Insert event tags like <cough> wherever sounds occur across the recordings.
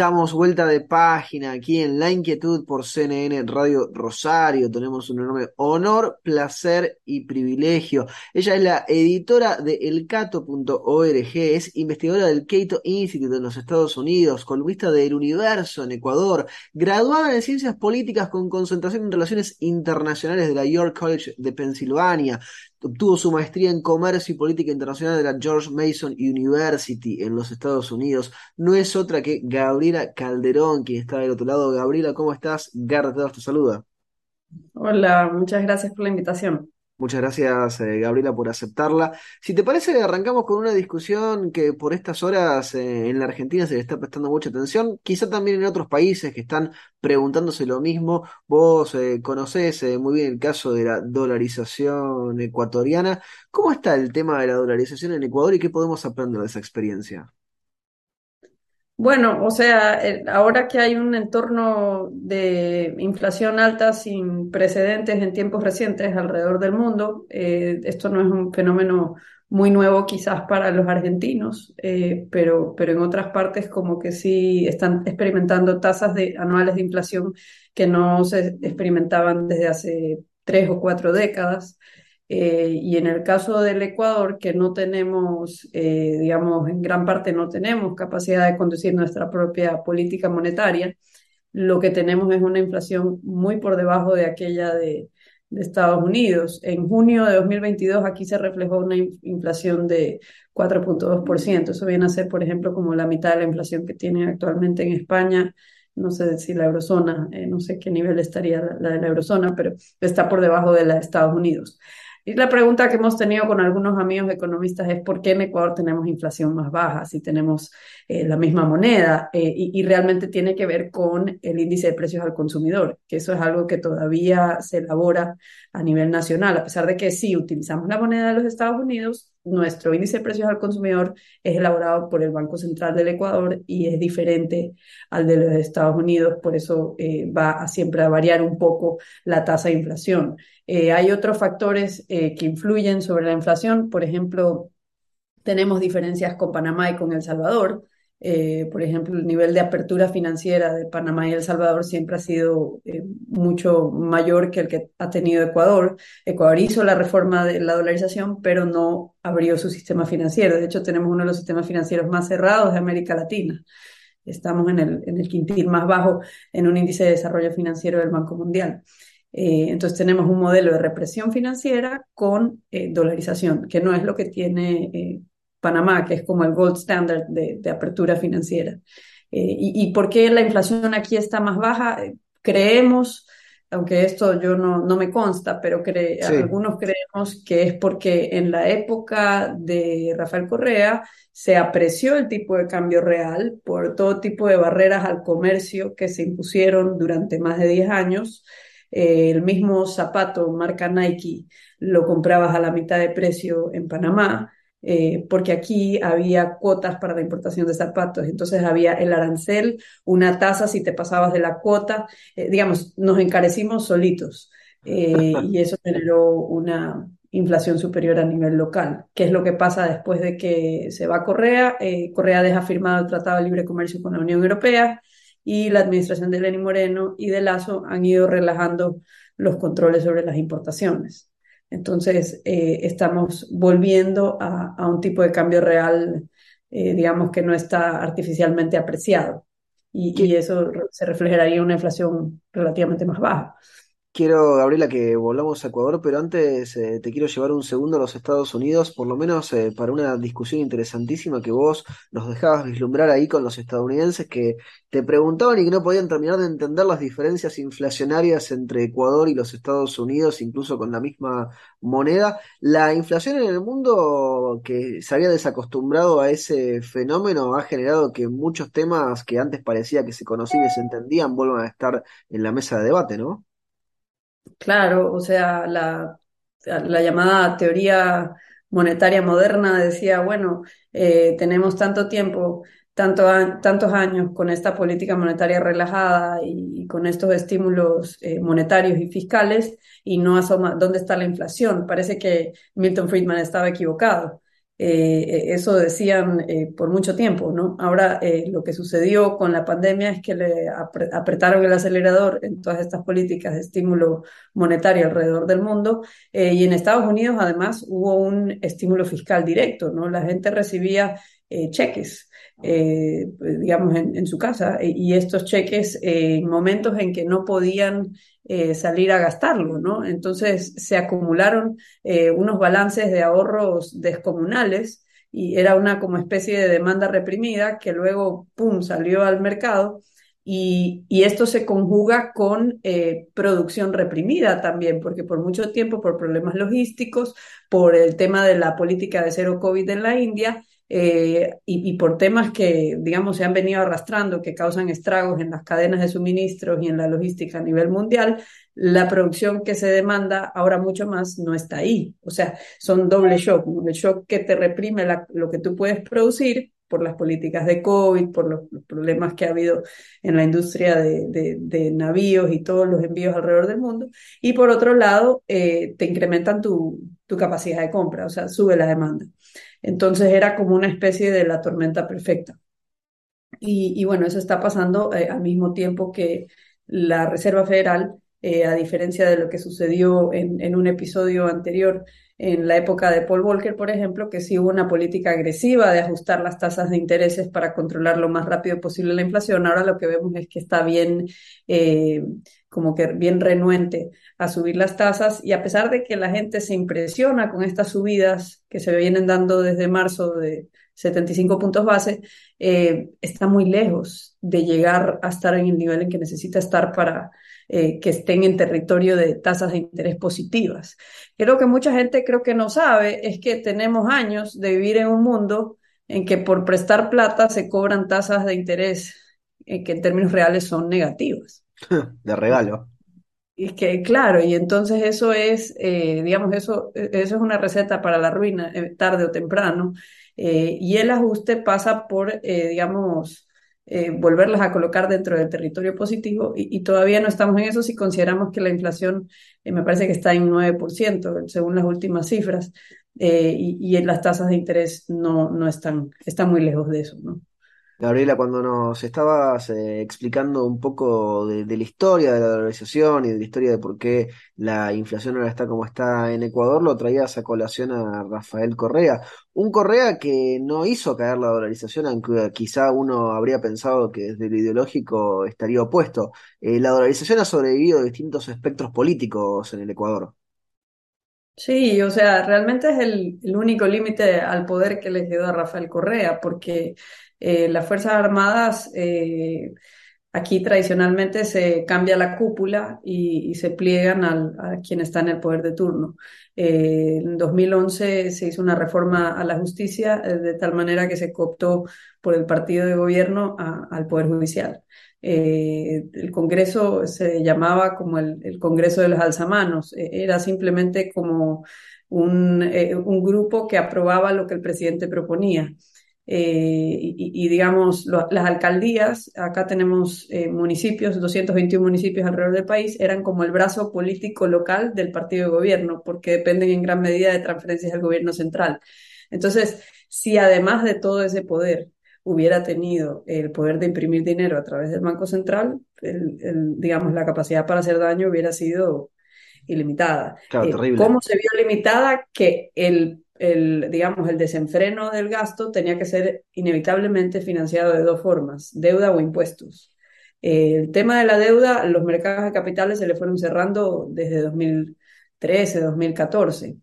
Damos vuelta de página aquí en La Inquietud por CNN Radio Rosario. Tenemos un enorme honor, placer y privilegio. Ella es la editora de elcato.org, es investigadora del Cato Institute en los Estados Unidos, columnista de El Universo en Ecuador, graduada en Ciencias Políticas con concentración en Relaciones Internacionales de la York College de Pensilvania, Obtuvo su maestría en Comercio y Política Internacional de la George Mason University en los Estados Unidos. No es otra que Gabriela Calderón, quien está del otro lado. Gabriela, ¿cómo estás? Garda te saluda. Hola, muchas gracias por la invitación. Muchas gracias, eh, Gabriela, por aceptarla. Si te parece, arrancamos con una discusión que por estas horas eh, en la Argentina se le está prestando mucha atención, quizá también en otros países que están preguntándose lo mismo. Vos eh, conocés muy bien el caso de la dolarización ecuatoriana. ¿Cómo está el tema de la dolarización en Ecuador y qué podemos aprender de esa experiencia? Bueno, o sea, ahora que hay un entorno de inflación alta sin precedentes en tiempos recientes alrededor del mundo, eh, esto no es un fenómeno muy nuevo quizás para los argentinos, eh, pero, pero en otras partes como que sí están experimentando tasas de, anuales de inflación que no se experimentaban desde hace tres o cuatro décadas. Eh, y en el caso del Ecuador, que no tenemos, eh, digamos, en gran parte no tenemos capacidad de conducir nuestra propia política monetaria, lo que tenemos es una inflación muy por debajo de aquella de, de Estados Unidos. En junio de 2022 aquí se reflejó una inflación de 4.2%. Eso viene a ser, por ejemplo, como la mitad de la inflación que tiene actualmente en España no sé si la eurozona, eh, no sé qué nivel estaría la, la, de la eurozona, pero está por debajo de la de Estados Unidos. Y la pregunta que hemos tenido con algunos amigos economistas es por qué en Ecuador tenemos inflación más baja si tenemos eh, la misma moneda eh, y, realmente tiene que ver con el índice de precios al consumidor, que eso es algo que todavía se elabora a nivel nacional, a pesar de que sí utilizamos la moneda de los Estados Unidos, nuestro índice de precios al consumidor es elaborado por el Banco Central del Ecuador y es diferente al de los Estados Unidos, por eso eh, va a siempre a variar un poco la tasa de inflación. Eh, hay otros factores eh, que influyen sobre la inflación, por ejemplo, tenemos diferencias con Panamá y con El Salvador. Eh, por ejemplo, el nivel de apertura financiera de Panamá y El Salvador siempre ha sido mucho mayor que el que ha tenido Ecuador. Ecuador hizo la reforma de la dolarización, pero no abrió su sistema financiero. De hecho, tenemos uno de los sistemas financieros más cerrados de América Latina. Estamos en el, en el quintil más bajo en un índice de desarrollo financiero del Banco Mundial. Eh, entonces tenemos un modelo de represión financiera con eh, dolarización, que no es lo que tiene eh, Panamá, que es como el gold standard de, apertura financiera. Y, por qué la inflación aquí está más baja? creemos, aunque esto yo no, no me consta, pero algunos creemos que es porque en la época de Rafael Correa se apreció el tipo de cambio real por todo tipo de barreras al comercio que se impusieron durante más de 10 años. Eh, el mismo zapato marca Nike lo comprabas a la mitad de precio en Panamá, eh, porque aquí había cuotas para la importación de zapatos. Entonces había el arancel, una tasa si te pasabas de la cuota, eh, digamos, nos encarecimos solitos. y eso generó una inflación superior a nivel local. ¿Qué es lo que pasa después de que se va Correa? Correa deja firmado el Tratado de Libre Comercio con la Unión Europea y la administración de Lenín Moreno y de Lazo han ido relajando los controles sobre las importaciones. Entonces, eh, estamos volviendo a, un tipo de cambio real, eh, digamos, que no está artificialmente apreciado. Y, y, eso se reflejaría en una inflación relativamente más baja. Quiero, Gabriela, que volvamos a Ecuador, pero antes eh, te quiero llevar un segundo a los Estados Unidos, por lo menos eh, para una discusión interesantísima que vos nos dejabas vislumbrar ahí con los estadounidenses que te preguntaban y que no podían terminar de entender las diferencias inflacionarias entre Ecuador y los Estados Unidos, incluso con la misma moneda. La inflación en el mundo que se había desacostumbrado a ese fenómeno ha generado que muchos temas que antes parecía que se conocían y se entendían vuelvan a estar en la mesa de debate, ¿no? Claro, o sea, la, la llamada teoría monetaria moderna decía, bueno, eh, tenemos tanto tiempo, tanto tantos años con esta política monetaria relajada y, con estos estímulos eh, monetarios y fiscales y no asoma dónde está la inflación. Parece que Milton Friedman estaba equivocado. Eh, eso decían eh, por mucho tiempo, ¿no? Ahora eh, lo que sucedió con la pandemia es que le apretaron el acelerador en todas estas políticas de estímulo monetario alrededor del mundo y en Estados Unidos además hubo un estímulo fiscal directo, ¿no? La gente recibía cheques, digamos, en, su casa y estos cheques en momentos en que no podían eh, salir a gastarlo, ¿no? Entonces se acumularon eh, unos balances de ahorros descomunales y era una como especie de demanda reprimida que luego, ¡pum!, salió al mercado. Y, esto se conjuga con eh, producción reprimida también, porque por mucho tiempo, por problemas logísticos, por el tema de la política de cero COVID en la India, eh, y, por temas que, digamos, se han venido arrastrando, que causan estragos en las cadenas de suministros y en la logística a nivel mundial, la producción que se demanda ahora mucho más no está ahí. O sea, son doble shock. El shock que te reprime lo que tú puedes producir por las políticas de COVID, por los, problemas que ha habido en la industria de, navíos y todos los envíos alrededor del mundo. Y por otro lado, eh, te incrementan tu, tu capacidad de compra, o sea, sube la demanda. Entonces era como una especie de la tormenta perfecta. Y, bueno, eso está pasando eh, al mismo tiempo que la Reserva Federal, eh, a diferencia de lo que sucedió en, un episodio anterior, en la época de Paul Volcker, por ejemplo, que sí hubo una política agresiva de ajustar las tasas de intereses para controlar lo más rápido posible la inflación. Ahora lo que vemos es que está bien, eh, como que bien renuente a subir las tasas y a pesar de que la gente se impresiona con estas subidas que se vienen dando desde marzo de 75 puntos base, eh, está muy lejos de llegar a estar en el nivel en que necesita estar para eh, que estén en territorio de tasas de interés positivas. Creo que mucha gente creo que no sabe es que tenemos años de vivir en un mundo en que por prestar plata se cobran tasas de interés eh, que en términos reales son negativas. <laughs> De regalo. Y que, claro, y entonces eso es, eh, digamos, eso, eso es una receta para la ruina, eh, tarde o temprano. Eh, y el ajuste pasa por, digamos, volverlas a colocar dentro del territorio positivo y, todavía no estamos en eso si consideramos que la inflación me parece que está en 9% según las últimas cifras y, y, las tasas de interés no, no están, están muy lejos de eso, ¿no? Gabriela, cuando nos estabas eh, explicando un poco de, la historia de la dolarización y de la historia de por qué la inflación ahora está como está en Ecuador, lo traías a colación a Rafael Correa. Un Correa que no hizo caer la dolarización, aunque quizá uno habría pensado que desde lo ideológico estaría opuesto. Eh, la dolarización ha sobrevivido a distintos espectros políticos en el Ecuador. Sí, o sea, realmente es el, el único límite al poder que le quedó a Rafael Correa, porque eh, las Fuerzas Armadas, eh, aquí tradicionalmente se cambia la cúpula y, se pliegan a quien está en el poder de turno. Eh, en 2011 se hizo una reforma a la justicia de tal manera que se cooptó por el partido de gobierno al Poder Judicial. el Congreso se llamaba como el, Congreso de los Alzamanos, era simplemente como un, un grupo que aprobaba lo que el presidente proponía. Eh, y, digamos, las alcaldías, acá tenemos eh, municipios, 221 municipios alrededor del país, eran como el brazo político local del partido de gobierno, porque dependen en gran medida de transferencias del gobierno central. Entonces, si además de todo ese poder hubiera tenido el poder de imprimir dinero a través del Banco Central, digamos, la capacidad para hacer daño hubiera sido ilimitada. Eh, ¿Cómo se vio limitada? Que el el, digamos, el desenfreno del gasto tenía que ser inevitablemente financiado de dos formas, deuda o impuestos. el tema de la deuda, los mercados de capitales se le fueron cerrando desde 2013, 2014.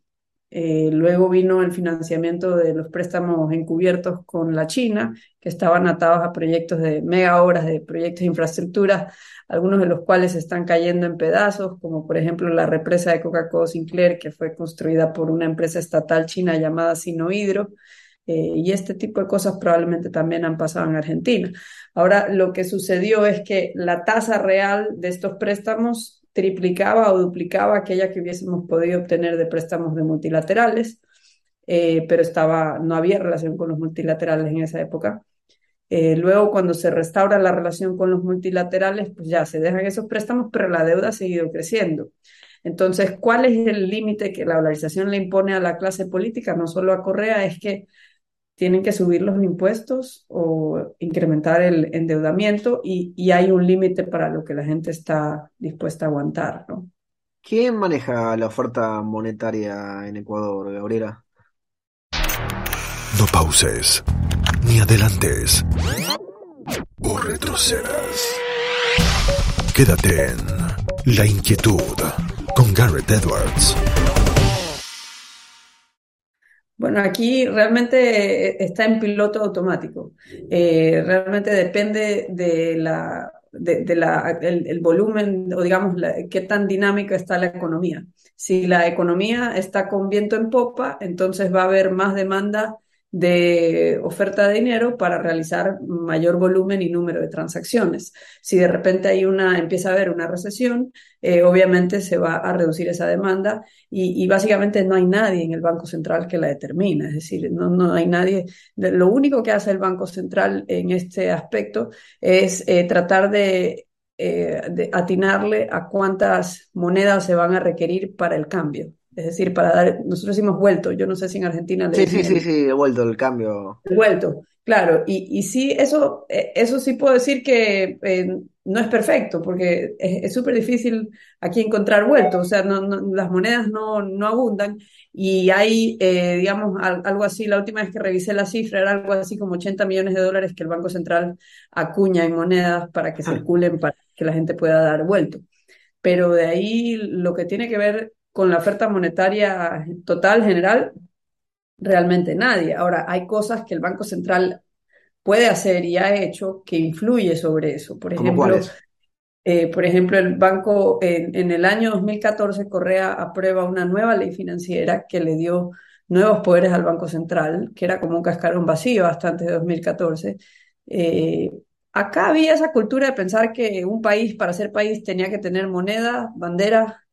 Eh, luego vino el financiamiento de los préstamos encubiertos con la China, que estaban atados a proyectos de mega obras, de proyectos de infraestructura, algunos de los cuales están cayendo en pedazos, como por ejemplo la represa de Coca-Cola Sinclair, que fue construida por una empresa estatal china llamada Sinohidro. Eh, y este tipo de cosas probablemente también han pasado en Argentina. Ahora, lo que sucedió es que la tasa real de estos préstamos triplicaba o duplicaba aquella que hubiésemos podido obtener de préstamos de multilaterales. eh, pero estaba, no había relación con los multilaterales en esa época. Eh, luego, cuando se restaura la relación con los multilaterales, pues ya se dejan esos préstamos, pero la deuda ha seguido creciendo. Entonces, ¿cuál es el límite que la dolarización le impone a la clase política, no solo a Correa? Es que tienen que subir los impuestos o incrementar el endeudamiento y, hay un límite para lo que la gente está dispuesta a aguantar, ¿no? ¿Quién maneja la oferta monetaria en Ecuador, Gabriela? No pauses, ni adelantes, o retrocedas. Quédate en La Inquietud con Garrett Edwards. Bueno, aquí realmente eh, está en piloto automático. Eh, realmente depende de la, de, la, el, volumen o digamos qué tan dinámica está la economía. Si la economía está con viento en popa, entonces va a haber más demanda de oferta de dinero para realizar mayor volumen y número de transacciones. Si de repente hay una, empieza a haber una recesión, eh, obviamente se va a reducir esa demanda y, básicamente no hay nadie en el Banco Central que la determina, es decir, no, no hay nadie. Lo único que hace el Banco Central en este aspecto es eh, tratar de, eh, de atinarle a cuántas monedas se van a requerir para el cambio. Es decir, para dar, nosotros hemos vuelto, yo no sé si en Argentina... Sí, sí, sí, sí, he vuelto el cambio. He vuelto, claro, y, y sí, eso, eh, eso sí puedo decir que eh, no es perfecto, porque es súper difícil aquí encontrar vuelto, o sea, no, las monedas no, no abundan y hay, eh, digamos, algo así, la última vez que revisé la cifra era algo así como 80 millones de dólares que el Banco Central acuña en monedas para que ah. circulen, para que la gente pueda dar vuelto. Pero de ahí lo que tiene que ver con la oferta monetaria total, general, realmente nadie. Ahora, hay cosas que el Banco Central puede hacer y ha hecho que influye sobre eso. Por ejemplo, eh, por ejemplo, el banco en, el año 2014, Correa aprueba una nueva ley financiera que le dio nuevos poderes al Banco Central, que era como un cascarón vacío hasta antes de 2014. Eh, acá había esa cultura de pensar que un país, para ser país, tenía que tener moneda, bandera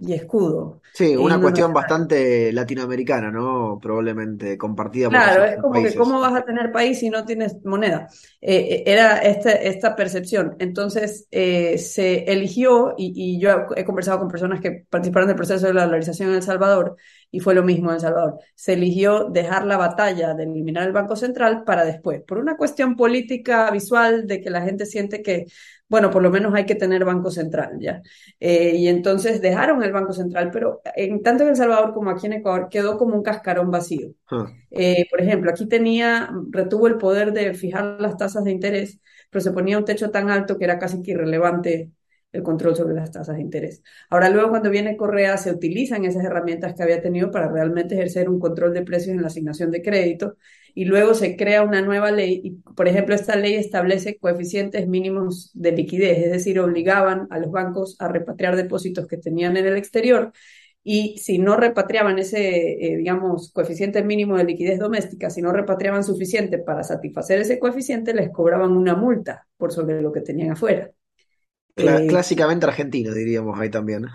y escudo. Sí, una cuestión bastante latinoamericana, ¿no? Probablemente compartida por Claro, es como que cómo vas a tener país si no tienes moneda. Eh, eh, era este, esta percepción. Entonces eh, se eligió, y, yo he conversado con personas que participaron del proceso de la dolarización en El Salvador, y fue lo mismo en El Salvador. Se eligió dejar la batalla de eliminar el Banco Central para después, por una cuestión política visual de que la gente siente que bueno, por lo menos hay que tener Banco Central ya. Eh, y entonces dejaron el Banco Central, pero en tanto en El Salvador como aquí en Ecuador quedó como un cascarón vacío. Ah. Eh, por ejemplo, aquí tenía, retuvo el poder de fijar las tasas de interés, pero se ponía un techo tan alto que era casi que irrelevante el control sobre las tasas de interés. Ahora luego cuando viene Correa se utilizan esas herramientas que había tenido para realmente ejercer un control de precios en la asignación de crédito y luego se crea una nueva ley y por ejemplo esta ley establece coeficientes mínimos de liquidez, es decir, obligaban a los bancos a repatriar depósitos que tenían en el exterior y si no repatriaban ese, eh, digamos, coeficiente mínimo de liquidez doméstica, si no repatriaban suficiente para satisfacer ese coeficiente, les cobraban una multa por sobre lo que tenían afuera. Eh, clásicamente argentino, diríamos ahí también.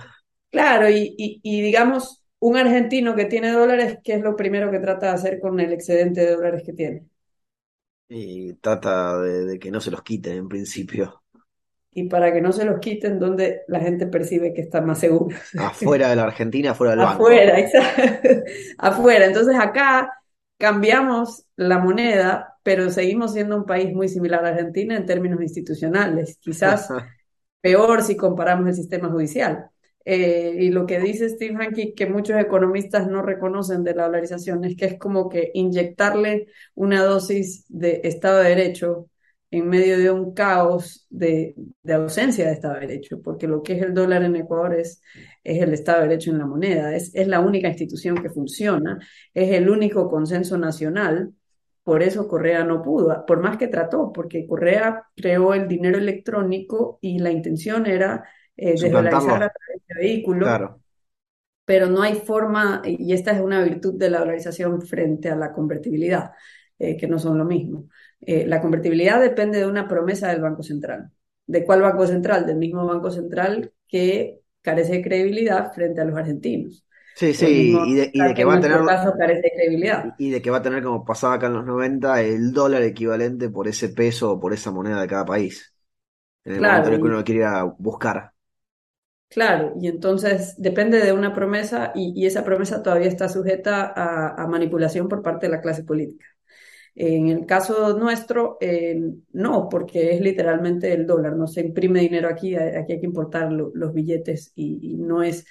Claro, y, digamos, un argentino que tiene dólares, ¿qué es lo primero que trata de hacer con el excedente de dólares que tiene? Y trata de, que no se los quiten en principio. Y para que no se los quiten, donde la gente percibe que está más seguro. Afuera de la Argentina, afuera del banco. Afuera, exacto. Afuera. Entonces acá cambiamos la moneda, pero seguimos siendo un país muy similar a Argentina en términos institucionales. Quizás <laughs> peor si comparamos el sistema judicial. Eh, y lo que dice Steve Hanke, que muchos economistas no reconocen de la dolarización, es que es como que inyectarle una dosis de Estado de Derecho en medio de un caos de, ausencia de Estado de Derecho, porque lo que es el dólar en Ecuador es, es el Estado de Derecho en la moneda, es, es la única institución que funciona, es el único consenso nacional por eso Correa no pudo, por más que trató, porque Correa creó el dinero electrónico y la intención era eh, desdolarizar a través de vehículo. Pero no hay forma, y esta es una virtud de la dolarización frente a la convertibilidad, eh, que no son lo mismo. Eh, la convertibilidad depende de una promesa del Banco Central. ¿De cuál Banco Central? Del mismo Banco Central que carece de credibilidad frente a los argentinos. Sí, sí, y de, y de que va a tener. Caso carece credibilidad. Y de que va a tener, como pasaba acá en los 90, el dólar equivalente por ese peso o por esa moneda de cada país. En el momento en el que uno lo quiere buscar. Claro, y entonces depende de una promesa y, esa promesa todavía está sujeta a, manipulación por parte de la clase política. En el caso nuestro, eh, no, porque es literalmente el dólar, no se imprime dinero aquí, aquí hay que importar los billetes y, no es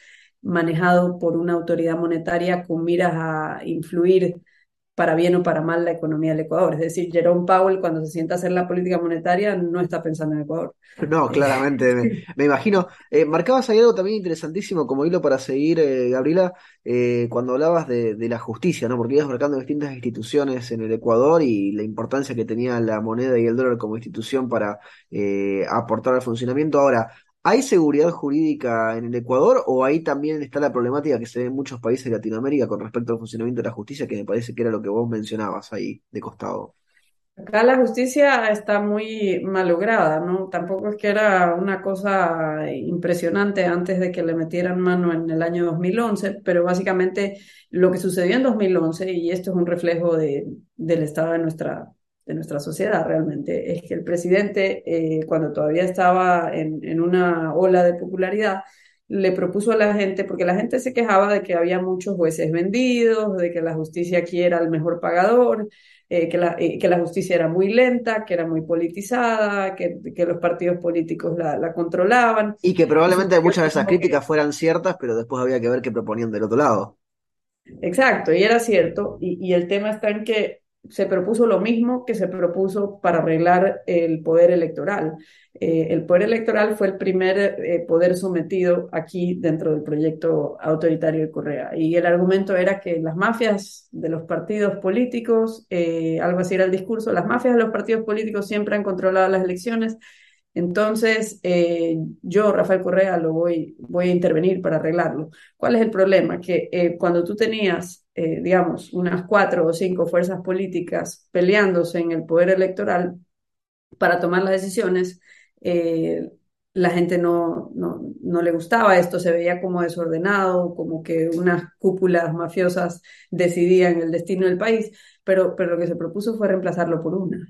manejado por una autoridad monetaria con miras a influir para bien o para mal la economía del Ecuador. Es decir, Jerome Powell cuando se sienta a hacer la política monetaria no está pensando en Ecuador. No, claramente, me, imagino. Eh, marcabas ahí algo también interesantísimo como hilo para seguir, eh, Gabriela, eh, cuando hablabas de, la justicia, ¿no? Porque ibas marcando distintas instituciones en el Ecuador y la importancia que tenía la moneda y el dólar como institución para aportar al funcionamiento. Ahora, ¿Hay seguridad jurídica en el Ecuador o ahí también está la problemática que se ve en muchos países de Latinoamérica con respecto al funcionamiento de la justicia, que me parece que era lo que vos mencionabas ahí de costado? Acá la justicia está muy malograda, ¿no? Tampoco es que era una cosa impresionante antes de que le metieran mano en el año 2011, pero básicamente lo que sucedió en 2011, y esto es un reflejo de, del estado de nuestra de nuestra sociedad realmente, es que el presidente, eh, cuando todavía estaba en, en, una ola de popularidad, le propuso a la gente, porque la gente se quejaba de que había muchos jueces vendidos, de que la justicia aquí era el mejor pagador, eh, que, la, eh, que la justicia era muy lenta, que era muy politizada, que, que los partidos políticos la, la, controlaban. Y que probablemente muchas de esas críticas fueran ciertas, pero después había que ver qué proponían del otro lado. Exacto, y era cierto, y, y el tema está en que se propuso lo mismo que se propuso para arreglar el poder electoral. Eh, el poder electoral fue el primer eh, poder sometido aquí dentro del proyecto autoritario de Correa. Y el argumento era que las mafias de los partidos políticos, eh, algo así era el discurso, las mafias de los partidos políticos siempre han controlado las elecciones entonces, eh, yo, Rafael Correa, lo voy, voy a intervenir para arreglarlo. ¿Cuál es el problema? Que cuando tú tenías, eh, digamos, unas cuatro o cinco fuerzas políticas peleándose en el poder electoral para tomar las decisiones, la gente no, no, no, le gustaba esto, se veía como desordenado, como que unas cúpulas mafiosas decidían el destino del país, pero, pero lo que se propuso fue reemplazarlo por una.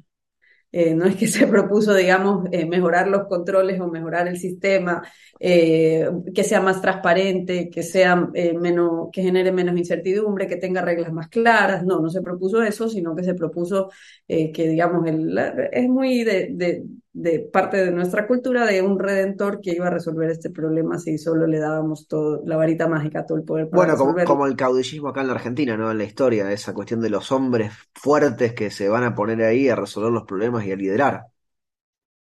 Eh, no es que se <laughs> propuso, digamos, eh, mejorar los controles o mejorar el sistema, eh, que sea más transparente, que sea menos, que genere menos incertidumbre, que tenga reglas más claras. No, no se propuso eso, sino que se propuso que, digamos, es muy de parte de nuestra cultura de un redentor que iba a resolver este problema si solo le dábamos todo, la varita mágica, todo el poder. bueno, como, como, el caudillismo acá en la Argentina, ¿no? En la historia, esa cuestión de los hombres fuertes que se van a poner ahí a resolver los problemas y a liderar.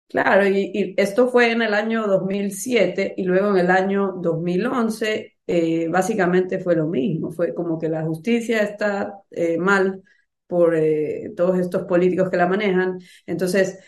Claro, y, esto fue en el año 2007 y luego en el año 2011 eh, básicamente fue lo mismo, fue como que la justicia está eh, mal por eh, todos estos políticos que la manejan. Entonces,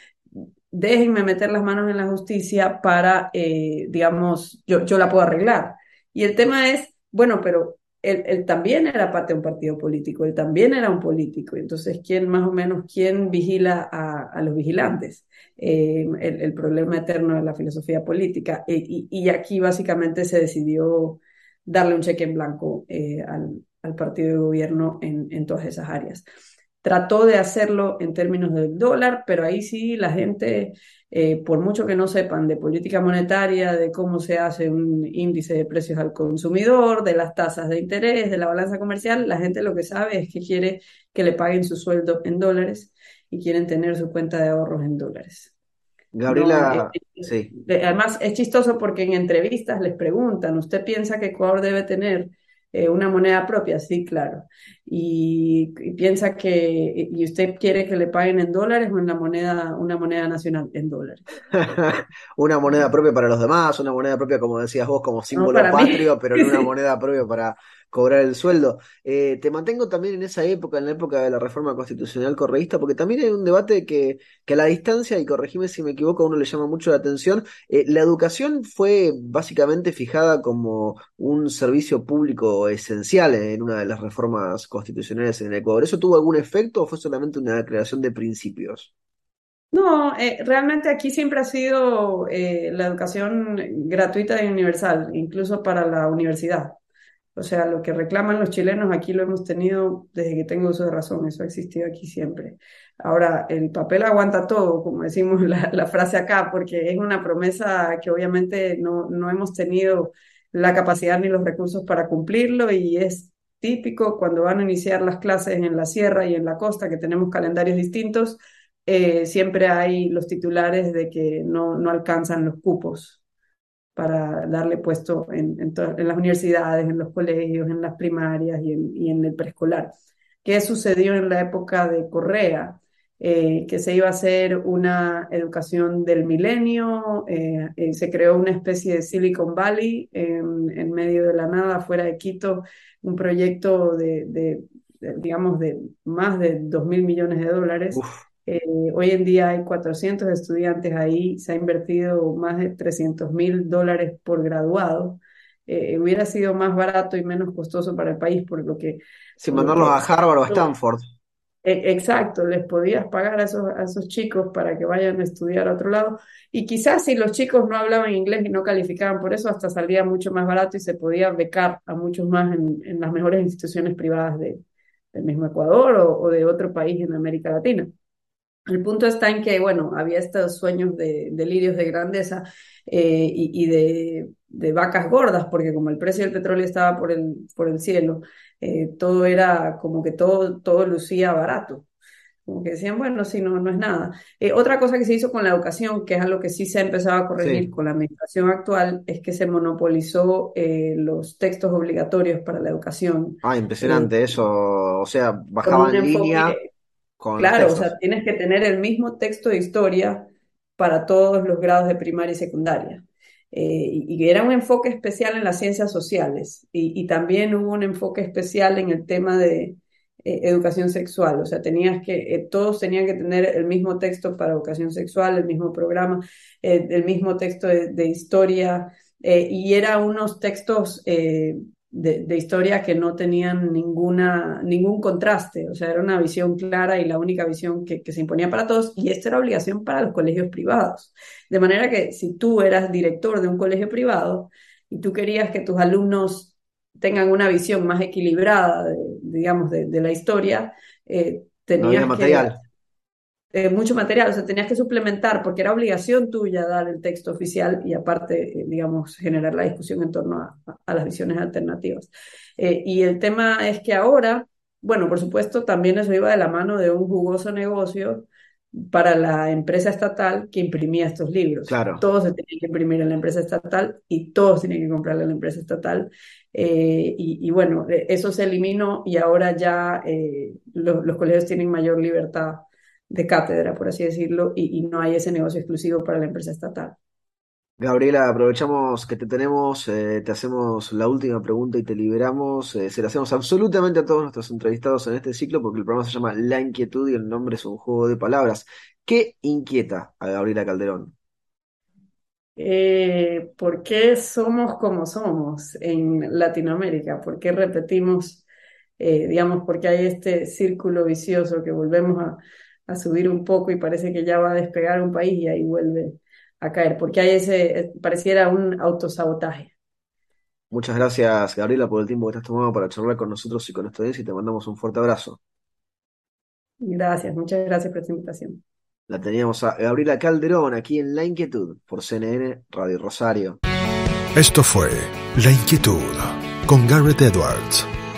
déjenme meter las manos en la justicia para, eh, digamos, yo, yo la puedo arreglar. Y el tema es, bueno, pero él, también era parte de un partido político, él también era un político. Entonces, ¿quién más o menos, quién vigila a, los vigilantes? Eh, el, problema eterno de la filosofía política. Eh, y, aquí básicamente se decidió darle un cheque en blanco al, al, partido de gobierno en, en todas esas áreas. Trató de hacerlo en términos del dólar, pero ahí sí la gente, eh, por mucho que no sepan de política monetaria, de cómo se hace un índice de precios al consumidor, de las tasas de interés, de la balanza comercial, la gente lo que sabe es que quiere que le paguen su sueldo en dólares y quieren tener su cuenta de ahorros en dólares. Gabriela, sí. Además, es chistoso porque en entrevistas les preguntan, ¿usted piensa que Ecuador debe tener eh, una moneda propia, sí, claro. Y, piensa que, y usted quiere que le paguen en dólares o en la moneda, una moneda nacional, en dólares. <laughs> una moneda propia para los demás, una moneda propia, como decías vos, como símbolo patrio, pero no una <laughs> moneda propia para, cobrar el sueldo. Eh, te mantengo también en esa época, en la época de la reforma constitucional correísta, porque también hay un debate que, que a la distancia, y corregime si me equivoco, a uno le llama mucho la atención, eh, la educación fue básicamente fijada como un servicio público esencial en una de las reformas constitucionales en el Ecuador. ¿Eso tuvo algún efecto o fue solamente una creación de principios? No, eh, realmente aquí siempre ha sido la educación gratuita y universal, incluso para la universidad. O sea, lo que reclaman los chilenos aquí lo hemos tenido desde que tengo uso de razón, eso ha existido aquí siempre. Ahora, el papel aguanta todo, como decimos la, frase acá, porque es una promesa que obviamente no, no hemos tenido la capacidad ni los recursos para cumplirlo y es típico cuando van a iniciar las clases en la sierra y en la costa, que tenemos calendarios distintos, eh, siempre hay los titulares de que no, no alcanzan los cupos para darle puesto en, en, las universidades, en los colegios, en las primarias y en, el preescolar. ¿Qué sucedió en la época de Correa? Eh, que se iba a hacer una educación del milenio, eh, eh, se creó una especie de Silicon Valley en, medio de la nada, fuera de Quito, un proyecto de, de, digamos, de más de 2 mil millones de dólares. Hoy en día hay 400 estudiantes ahí, se ha invertido más de 300 mil dólares por graduado. hubiera sido más barato y menos costoso para el país, por lo que... Sin mandarlos a Harvard o a Stanford. E, exacto, les podías pagar a esos, a esos chicos para que vayan a estudiar a otro lado. Y quizás si los chicos no hablaban inglés y no calificaban por eso, hasta salía mucho más barato y se podía becar a muchos más en, en las mejores instituciones privadas de, del mismo Ecuador o, o, de otro país en América Latina. El punto está en que, bueno, había estos sueños de delirios de grandeza eh, y, y de, de, vacas gordas, porque como el precio del petróleo estaba por el, por el cielo, eh, todo era como que todo, todo lucía barato. Como que decían, bueno, si no, no es nada. Eh, otra cosa que se hizo con la educación, que es algo que sí se ha empezado a corregir sí. con la administración actual, es que se monopolizó eh, los textos obligatorios para la educación. Ah, impresionante eso. O sea, bajaban en línea. Con claro, o sea, tienes que tener el mismo texto de historia para todos los grados de primaria y secundaria. Eh, y, era un enfoque especial en las ciencias sociales y, y, también hubo un enfoque especial en el tema de eh, educación sexual, o sea, tenías que, eh, todos tenían que tener el mismo texto para educación sexual, el mismo programa, el mismo texto de, de historia, y eran unos textos de, de, historia que no tenían ninguna, ningún contraste, o sea, era una visión clara y la única visión que, que, se imponía para todos, y esto era obligación para los colegios privados. De manera que si tú eras director de un colegio privado y tú querías que tus alumnos tengan una visión más equilibrada, de, digamos, de, de, la historia, eh, tenías no material. Eh, mucho material, o sea, tenías que suplementar porque era obligación tuya dar el texto oficial y aparte, eh, digamos, generar la discusión en torno a, a las visiones alternativas. Eh, y el tema es que ahora, bueno, por supuesto, también eso iba de la mano de un jugoso negocio para la empresa estatal que imprimía estos libros. Claro. Todos se tenían que imprimir en la empresa estatal y todos tenían que comprarle a la empresa estatal. Eh, y, y, bueno, eso se eliminó y ahora ya eh, los, los colegios tienen mayor libertad de cátedra, por así decirlo, y, y, no hay ese negocio exclusivo para la empresa estatal. Gabriela, aprovechamos que te tenemos, eh, te hacemos la última pregunta y te liberamos. Eh, se la hacemos absolutamente a todos nuestros entrevistados en este ciclo porque el programa se llama La Inquietud y el nombre es un juego de palabras. ¿Qué inquieta a Gabriela Calderón? Eh, ¿Por qué somos como somos en Latinoamérica? ¿Por qué repetimos, digamos, porque hay este círculo vicioso que volvemos a a subir un poco y parece que ya va a despegar un país y ahí vuelve a caer, porque hay ese, pareciera un autosabotaje. Muchas gracias, Gabriela, por el tiempo que te has tomado para charlar con nosotros y con audiencia y te mandamos un fuerte abrazo. Gracias, muchas gracias por esta invitación. La teníamos a Gabriela Calderón aquí en La Inquietud por CNN Radio Rosario. Esto fue La Inquietud con Garrett Edwards.